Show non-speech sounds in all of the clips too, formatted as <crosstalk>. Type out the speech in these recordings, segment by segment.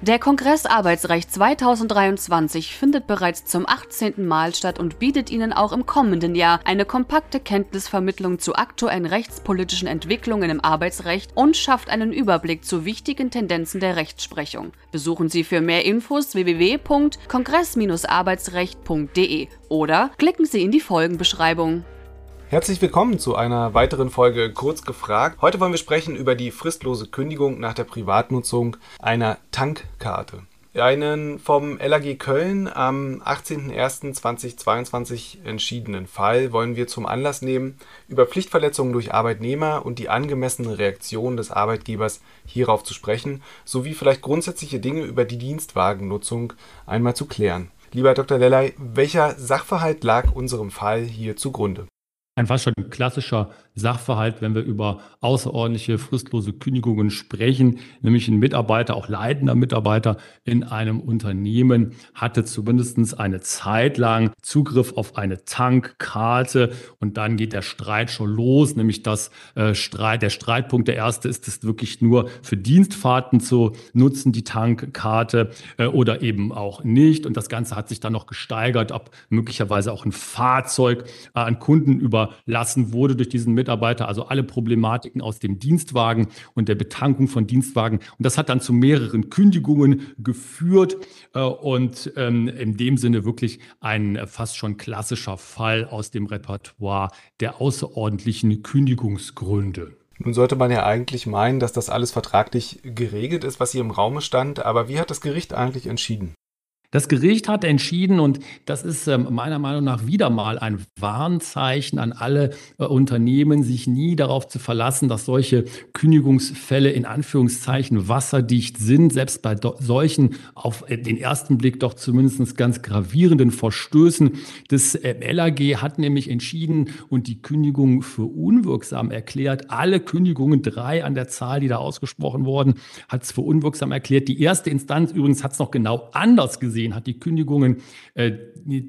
Der Kongress Arbeitsrecht 2023 findet bereits zum 18. Mal statt und bietet Ihnen auch im kommenden Jahr eine kompakte Kenntnisvermittlung zu aktuellen rechtspolitischen Entwicklungen im Arbeitsrecht und schafft einen Überblick zu wichtigen Tendenzen der Rechtsprechung. Besuchen Sie für mehr Infos www.kongress-arbeitsrecht.de oder klicken Sie in die Folgenbeschreibung. Herzlich willkommen zu einer weiteren Folge Kurz gefragt. Heute wollen wir sprechen über die fristlose Kündigung nach der Privatnutzung einer Tankkarte. Einen vom LAG Köln am 18.01.2022 entschiedenen Fall wollen wir zum Anlass nehmen, über Pflichtverletzungen durch Arbeitnehmer und die angemessene Reaktion des Arbeitgebers hierauf zu sprechen, sowie vielleicht grundsätzliche Dinge über die Dienstwagennutzung einmal zu klären. Lieber Dr. Lellay, welcher Sachverhalt lag unserem Fall hier zugrunde? Ein fast schon klassischer Sachverhalt, wenn wir über außerordentliche fristlose Kündigungen sprechen, nämlich ein Mitarbeiter, auch leitender Mitarbeiter in einem Unternehmen hatte zumindest eine Zeit lang Zugriff auf eine Tankkarte und dann geht der Streit schon los, nämlich das äh, Streit, der Streitpunkt, der erste ist es wirklich nur für Dienstfahrten zu nutzen, die Tankkarte äh, oder eben auch nicht. Und das Ganze hat sich dann noch gesteigert, ob möglicherweise auch ein Fahrzeug äh, an Kunden überlassen wurde durch diesen Mitarbeiter also alle Problematiken aus dem Dienstwagen und der Betankung von Dienstwagen. Und das hat dann zu mehreren Kündigungen geführt äh, und ähm, in dem Sinne wirklich ein fast schon klassischer Fall aus dem Repertoire der außerordentlichen Kündigungsgründe. Nun sollte man ja eigentlich meinen, dass das alles vertraglich geregelt ist, was hier im Raume stand, aber wie hat das Gericht eigentlich entschieden? Das Gericht hat entschieden, und das ist ähm, meiner Meinung nach wieder mal ein Warnzeichen an alle äh, Unternehmen, sich nie darauf zu verlassen, dass solche Kündigungsfälle in Anführungszeichen wasserdicht sind, selbst bei solchen auf äh, den ersten Blick doch zumindest ganz gravierenden Verstößen. Das äh, LAG hat nämlich entschieden und die Kündigung für unwirksam erklärt. Alle Kündigungen, drei an der Zahl, die da ausgesprochen wurden, hat es für unwirksam erklärt. Die erste Instanz übrigens hat es noch genau anders gesehen gesehen, hat die Kündigungen äh,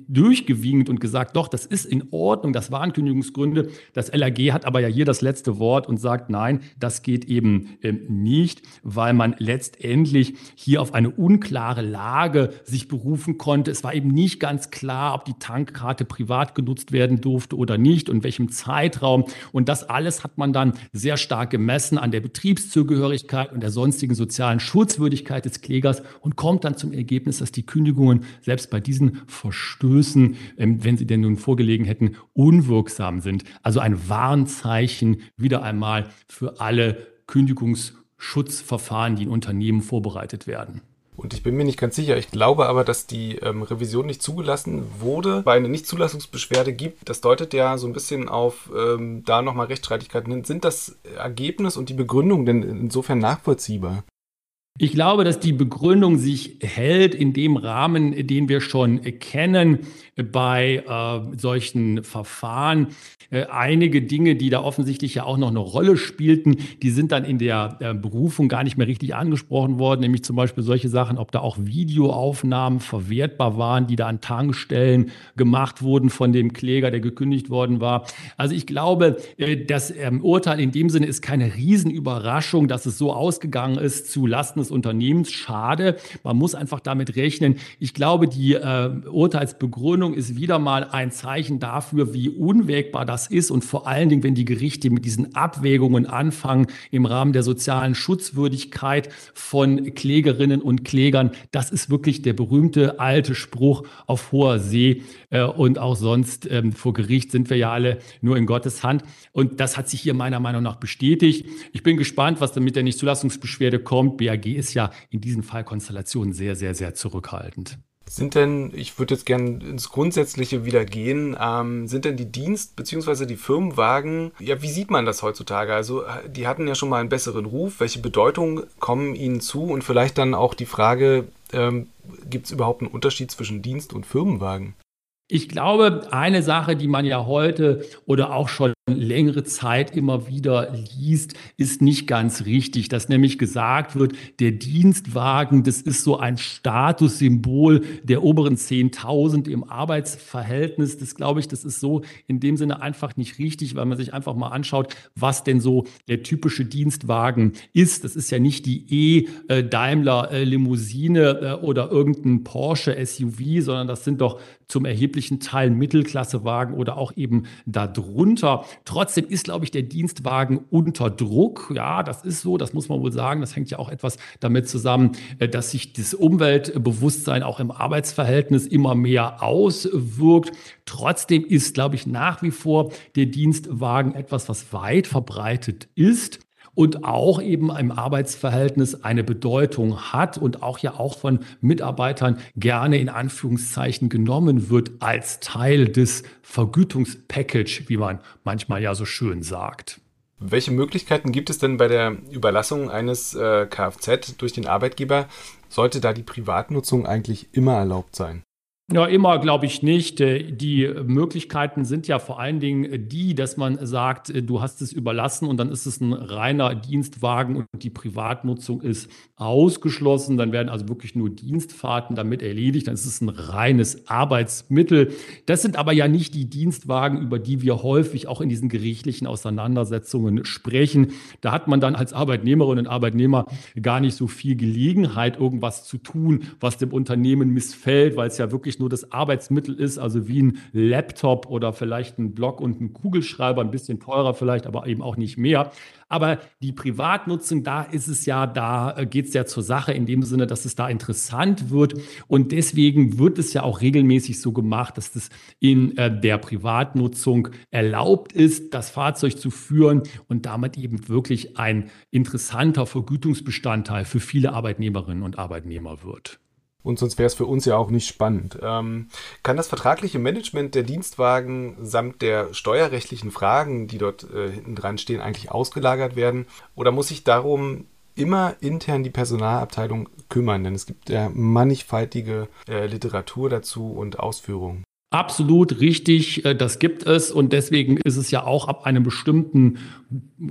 durchgewinkt und gesagt, doch, das ist in Ordnung, das waren Kündigungsgründe. Das LAG hat aber ja hier das letzte Wort und sagt, nein, das geht eben äh, nicht, weil man letztendlich hier auf eine unklare Lage sich berufen konnte. Es war eben nicht ganz klar, ob die Tankkarte privat genutzt werden durfte oder nicht und welchem Zeitraum. Und das alles hat man dann sehr stark gemessen an der Betriebszugehörigkeit und der sonstigen sozialen Schutzwürdigkeit des Klägers und kommt dann zum Ergebnis, dass die Kündigung Kündigungen selbst bei diesen Verstößen, ähm, wenn sie denn nun vorgelegen hätten, unwirksam sind. Also ein Warnzeichen wieder einmal für alle Kündigungsschutzverfahren, die in Unternehmen vorbereitet werden. Und ich bin mir nicht ganz sicher. Ich glaube aber, dass die ähm, Revision nicht zugelassen wurde, weil eine Nichtzulassungsbeschwerde gibt. Das deutet ja so ein bisschen auf ähm, da nochmal Rechtsstreitigkeiten hin. Sind das Ergebnis und die Begründung denn insofern nachvollziehbar? Ich glaube, dass die Begründung sich hält in dem Rahmen, den wir schon kennen bei äh, solchen Verfahren. Äh, einige Dinge, die da offensichtlich ja auch noch eine Rolle spielten, die sind dann in der äh, Berufung gar nicht mehr richtig angesprochen worden, nämlich zum Beispiel solche Sachen, ob da auch Videoaufnahmen verwertbar waren, die da an Tankstellen gemacht wurden von dem Kläger, der gekündigt worden war. Also ich glaube, äh, das ähm, Urteil in dem Sinne ist keine Riesenüberraschung, dass es so ausgegangen ist zu Lasten des Unternehmens. Schade. Man muss einfach damit rechnen. Ich glaube, die äh, Urteilsbegründung ist wieder mal ein Zeichen dafür, wie unwägbar das ist und vor allen Dingen, wenn die Gerichte mit diesen Abwägungen anfangen im Rahmen der sozialen Schutzwürdigkeit von Klägerinnen und Klägern. Das ist wirklich der berühmte alte Spruch auf hoher See äh, und auch sonst ähm, vor Gericht sind wir ja alle nur in Gottes Hand. Und das hat sich hier meiner Meinung nach bestätigt. Ich bin gespannt, was dann mit der Nichtzulassungsbeschwerde kommt. BAG ist ja in diesen Fallkonstellationen sehr, sehr, sehr zurückhaltend. Sind denn, ich würde jetzt gerne ins Grundsätzliche wieder gehen, ähm, sind denn die Dienst- bzw. die Firmenwagen, ja, wie sieht man das heutzutage? Also, die hatten ja schon mal einen besseren Ruf. Welche Bedeutung kommen ihnen zu? Und vielleicht dann auch die Frage, ähm, gibt es überhaupt einen Unterschied zwischen Dienst- und Firmenwagen? Ich glaube, eine Sache, die man ja heute oder auch schon längere Zeit immer wieder liest, ist nicht ganz richtig, dass nämlich gesagt wird, der Dienstwagen, das ist so ein Statussymbol der oberen 10.000 im Arbeitsverhältnis. Das glaube ich, das ist so in dem Sinne einfach nicht richtig, weil man sich einfach mal anschaut, was denn so der typische Dienstwagen ist. Das ist ja nicht die E-Daimler-Limousine äh, oder irgendein Porsche SUV, sondern das sind doch zum erheblichen Teil Mittelklassewagen oder auch eben darunter. Trotzdem ist, glaube ich, der Dienstwagen unter Druck. Ja, das ist so, das muss man wohl sagen. Das hängt ja auch etwas damit zusammen, äh, dass sich das Umweltbewusstsein auch im Arbeitsverhältnis immer mehr auswirkt. Trotzdem ist, glaube ich, nach wie vor der Dienstwagen etwas, was weit verbreitet ist und auch eben im Arbeitsverhältnis eine Bedeutung hat und auch ja auch von Mitarbeitern gerne in Anführungszeichen genommen wird als Teil des Vergütungspackage, wie man manchmal ja so schön sagt. Welche Möglichkeiten gibt es denn bei der Überlassung eines äh, Kfz durch den Arbeitgeber? Sollte da die Privatnutzung eigentlich immer erlaubt sein? Ja, immer glaube ich nicht. Äh, die Möglichkeiten sind ja vor allen Dingen die, dass man sagt, äh, du hast es überlassen und dann ist es ein reiner Dienstwagen und die Privatnutzung ist ausgeschlossen. Dann werden also wirklich nur Dienstfahrten damit erledigt. Dann ist es ein reines Arbeitsmittel. Das sind aber ja nicht die Dienstwagen, über die wir häufig auch in diesen gerichtlichen Auseinandersetzungen sprechen. Da hat man dann als Arbeitnehmerin und Arbeitnehmer gar nicht so viel Gelegenheit, irgendwas zu tun, was dem Unternehmen missfällt, weil es ja wirklich nur das Arbeitsmittel ist, also wie ein Laptop oder vielleicht ein Block und ein Kugelschreiber, ein bisschen teurer vielleicht, aber eben auch nicht mehr. Aber die Privatnutzung, da ist es ja, da äh, geht es ja zur Sache in dem Sinne, dass es da interessant wird. Und deswegen wird es ja auch regelmäßig so gemacht, dass das in äh, der Privatnutzung erlaubt ist, das Fahrzeug zu führen und damit eben wirklich ein interessanter Vergütungsbestandteil für viele Arbeitnehmerinnen und Arbeitnehmer wird. Und sonst wäre es für uns ja auch nicht spannend. Ähm, kann das vertragliche Management der Dienstwagen samt der steuerrechtlichen Fragen, die dort äh, hinten dran stehen, eigentlich ausgelagert werden? Oder muss sich darum immer intern die Personalabteilung kümmern? Denn es gibt ja mannigfaltige äh, Literatur dazu und Ausführungen. Absolut richtig, äh, das gibt es und deswegen ist es ja auch ab einem bestimmten,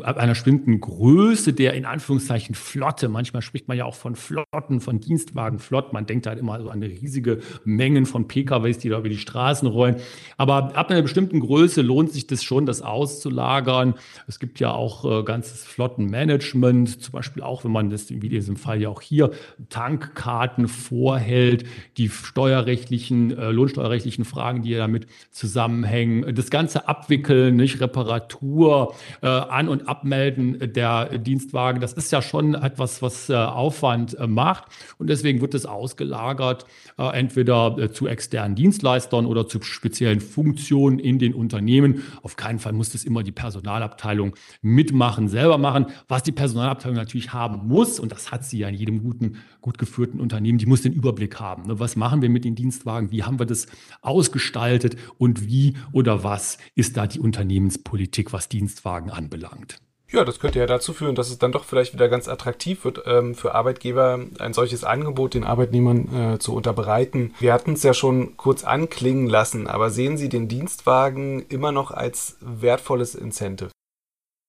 ab einer bestimmten Größe der in Anführungszeichen Flotte. Manchmal spricht man ja auch von Flotten, von Dienstwagenflotten. Man denkt halt immer so an riesige Mengen von PKWs, die da über die Straßen rollen. Aber ab einer bestimmten Größe lohnt sich das schon, das auszulagern. Es gibt ja auch äh, ganzes Flottenmanagement, zum Beispiel auch, wenn man das, wie in diesem Fall ja auch hier, Tankkarten vorhält, die steuerrechtlichen, äh, lohnsteuerrechtlichen Fragen Fragen, die damit zusammenhängen. Das ganze Abwickeln, nicht Reparatur, äh, An- und Abmelden der Dienstwagen, das ist ja schon etwas, was äh, Aufwand äh, macht. Und deswegen wird es ausgelagert, äh, entweder äh, zu externen Dienstleistern oder zu speziellen Funktionen in den Unternehmen. Auf keinen Fall muss das immer die Personalabteilung mitmachen, selber machen. Was die Personalabteilung natürlich haben muss, und das hat sie ja in jedem guten, gut geführten Unternehmen, die muss den Überblick haben. Ne? Was machen wir mit den Dienstwagen? Wie haben wir das ausgestaltet? Gestaltet und wie oder was ist da die Unternehmenspolitik, was Dienstwagen anbelangt? Ja, das könnte ja dazu führen, dass es dann doch vielleicht wieder ganz attraktiv wird, ähm, für Arbeitgeber ein solches Angebot den Arbeitnehmern äh, zu unterbreiten. Wir hatten es ja schon kurz anklingen lassen, aber sehen Sie den Dienstwagen immer noch als wertvolles Incentive?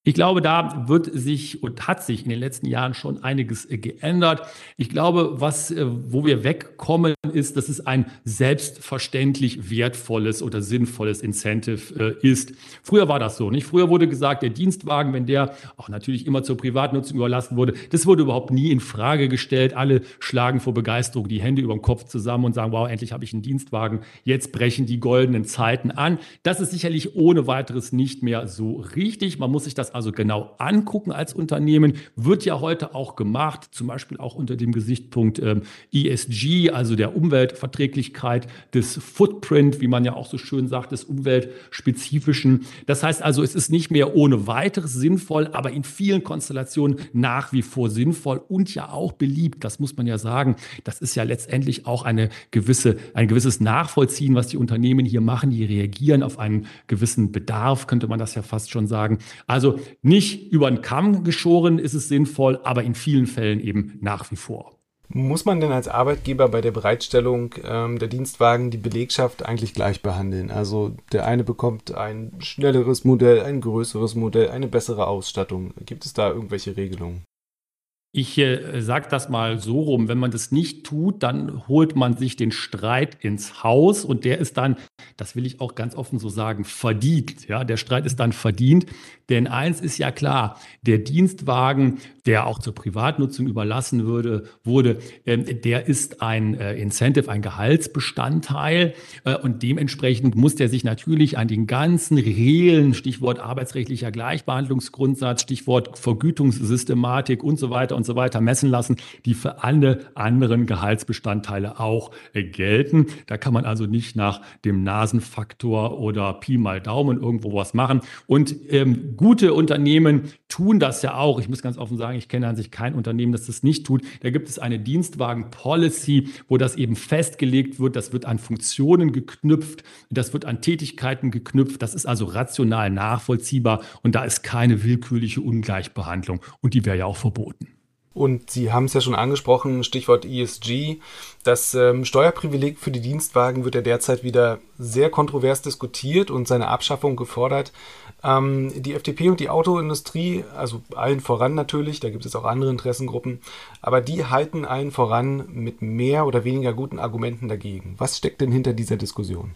Ich glaube, da wird sich und hat sich in den letzten Jahren schon einiges äh, geändert. Ich glaube, was, äh, wo wir wegkommen, ist, dass es ein selbstverständlich wertvolles oder sinnvolles Incentive äh, ist. Früher war das so, nicht? Früher wurde gesagt, der Dienstwagen, wenn der auch natürlich immer zur Privatnutzung überlassen wurde, das wurde überhaupt nie in Frage gestellt. Alle schlagen vor Begeisterung die Hände über dem Kopf zusammen und sagen, wow, endlich habe ich einen Dienstwagen. Jetzt brechen die goldenen Zeiten an. Das ist sicherlich ohne weiteres nicht mehr so richtig. Man muss sich das also genau angucken als Unternehmen. Wird ja heute auch gemacht, zum Beispiel auch unter dem Gesichtspunkt ähm, ESG, also der Umweltverträglichkeit, des Footprint, wie man ja auch so schön sagt, des umweltspezifischen. Das heißt also, es ist nicht mehr ohne weiteres sinnvoll, aber in vielen Konstellationen nach wie vor sinnvoll und ja auch beliebt. Das muss man ja sagen. Das ist ja letztendlich auch eine gewisse, ein gewisses Nachvollziehen, was die Unternehmen hier machen. Die reagieren auf einen gewissen Bedarf, könnte man das ja fast schon sagen. Also nicht über den Kamm geschoren ist es sinnvoll, aber in vielen Fällen eben nach wie vor. Muss man denn als Arbeitgeber bei der Bereitstellung ähm, der Dienstwagen die Belegschaft eigentlich gleich behandeln? Also der eine bekommt ein schnelleres Modell, ein größeres Modell, eine bessere Ausstattung. Gibt es da irgendwelche Regelungen? Ich äh, sage das mal so rum, wenn man das nicht tut, dann holt man sich den Streit ins Haus und der ist dann, das will ich auch ganz offen so sagen, verdient. Ja, der Streit ist dann verdient, denn eins ist ja klar, der Dienstwagen, der auch zur Privatnutzung überlassen würde, wurde, äh, der ist ein äh, Incentive, ein Gehaltsbestandteil äh, und dementsprechend muss der sich natürlich an den ganzen Regeln, Stichwort arbeitsrechtlicher Gleichbehandlungsgrundsatz, Stichwort Vergütungssystematik und so weiter und so weiter messen lassen, die für alle anderen Gehaltsbestandteile auch äh, gelten. Da kann man also nicht nach dem Nasenfaktor oder Pi mal Daumen irgendwo was machen. Und ähm, gute Unternehmen tun das ja auch. Ich muss ganz offen sagen, ich kenne an sich kein Unternehmen, das das nicht tut. Da gibt es eine Dienstwagen-Policy, wo das eben festgelegt wird. Das wird an Funktionen geknüpft, das wird an Tätigkeiten geknüpft. Das ist also rational nachvollziehbar und da ist keine willkürliche Ungleichbehandlung und die wäre ja auch verboten. Und Sie haben es ja schon angesprochen, Stichwort ESG. Das ähm, Steuerprivileg für die Dienstwagen wird ja derzeit wieder sehr kontrovers diskutiert und seine Abschaffung gefordert. Ähm, die FDP und die Autoindustrie, also allen voran natürlich, da gibt es auch andere Interessengruppen, aber die halten allen voran mit mehr oder weniger guten Argumenten dagegen. Was steckt denn hinter dieser Diskussion?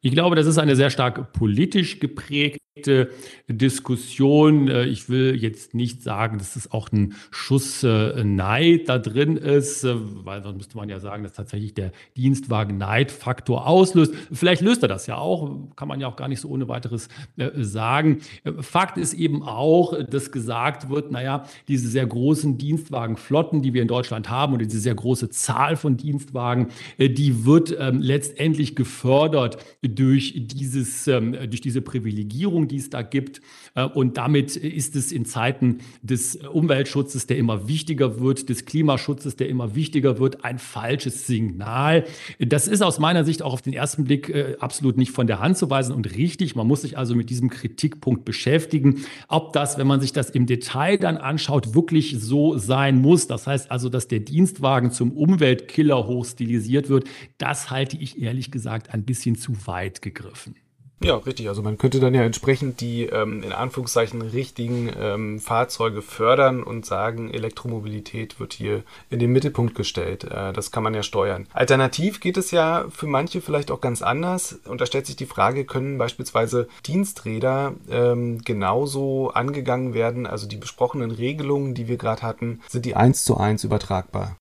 Ich glaube, das ist eine sehr stark politisch geprägte Diskussion. Äh, ich will jetzt nicht sagen, dass es auch ein Schuss äh, Neid da drin ist, äh, weil sonst müsste man ja sagen, dass tatsächlich der Dienstwagen Neidfaktor auslöst. Vielleicht löst er das ja auch, kann man ja auch gar nicht so ohne weiteres sagen. Fakt ist eben auch, dass gesagt wird, naja, diese sehr großen Dienstwagenflotten, die wir in Deutschland haben und diese sehr große Zahl von Dienstwagen, die wird ähm, letztendlich gefördert durch, dieses, ähm, durch diese Privilegierung, die es da gibt. Äh, und damit ist es in Zeiten des Umweltschutzes, der immer wichtiger wird, des Klimaschutzes, der immer wichtiger wird, ein falsches Signal. Das ist aus meiner Sicht auch auf den ersten Blick äh, absolut nicht von der Hand zu weisen und richtig. Man muss sich also mit diesem Kritikpunkt beschäftigen. Ob das, wenn man sich das im Detail dann anschaut, wirklich so sein muss, das heißt also, dass der Dienstwagen zum Umweltkiller hochstilisiert wird, das halte ich ehrlich gesagt ein bisschen zu weit weit gegriffen. Ja, richtig. Also man könnte dann ja entsprechend die ähm, in Anführungszeichen richtigen ähm, Fahrzeuge fördern und sagen, Elektromobilität wird hier in den Mittelpunkt gestellt. Äh, das kann man ja steuern. Alternativ geht es ja für manche vielleicht auch ganz anders. Und da stellt sich die Frage, können beispielsweise Diensträder ähm, genauso angegangen werden? Also die besprochenen Regelungen, die wir gerade hatten, sind die eins zu eins übertragbar?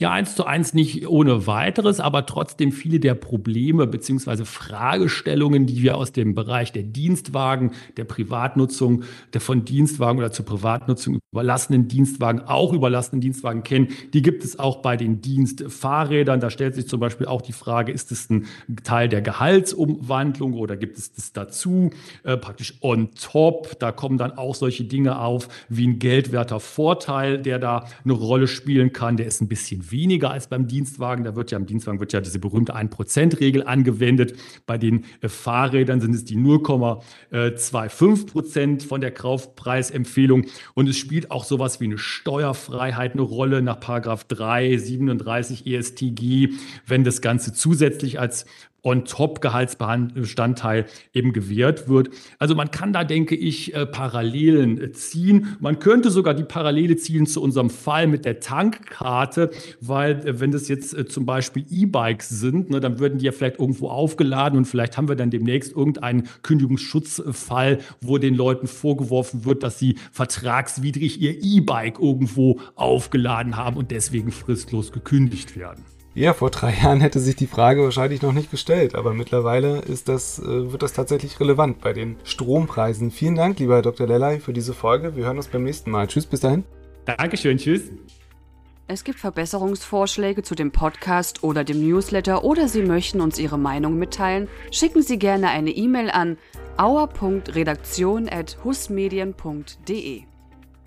Ja, eins zu eins nicht ohne weiteres, aber trotzdem viele der Probleme beziehungsweise Fragestellungen, die wir aus dem Bereich der Dienstwagen, der Privatnutzung, der von Dienstwagen oder zur Privatnutzung überlassenen Dienstwagen, auch überlassenen Dienstwagen kennen, die gibt es auch bei den Dienstfahrrädern. Da stellt sich zum Beispiel auch die Frage, ist es ein Teil der Gehaltsumwandlung oder gibt es das dazu, äh, praktisch on top? Da kommen dann auch solche Dinge auf wie ein geldwerter Vorteil, der da eine Rolle spielen kann. Der ist ein bisschen weniger als beim Dienstwagen. Da wird ja im Dienstwagen wird ja diese berühmte 1%-Regel angewendet. Bei den äh, Fahrrädern sind es die 0,25 Prozent von der Kaufpreisempfehlung. Und es spielt auch sowas wie eine Steuerfreiheit eine Rolle nach Paragraph 3, 37 ESTG, wenn das Ganze zusätzlich als On-Top-Gehaltsbestandteil eben gewährt wird. Also man kann da, denke ich, äh, Parallelen äh, ziehen. Man könnte sogar die Parallele ziehen zu unserem Fall mit der Tankkarte, weil äh, wenn das jetzt zum Beispiel E-Bikes sind, ne, dann würden die ja vielleicht irgendwo aufgeladen und vielleicht haben wir dann demnächst irgendeinen Kündigungsschutzfall, wo den Leuten vorgeworfen wird, dass sie vertragswidrig ihr E-Bike irgendwo aufgeladen haben und deswegen fristlos gekündigt werden. Ja, vor drei <laughs> Jahren hätte sich die Frage wahrscheinlich noch nicht gestellt, aber mittlerweile ist das, äh, wird das tatsächlich relevant bei den Strompreisen. Vielen Dank, lieber Herr Dr. Lellay, für diese Folge. Wir hören uns beim nächsten Mal. Tschüss, bis dahin. Dankeschön, tschüss. Es gibt Verbesserungsvorschläge zu dem Podcast oder dem Newsletter oder Sie möchten uns Ihre Meinung mitteilen, schicken Sie gerne eine E-Mail an auer.redaktion.husmedien.de.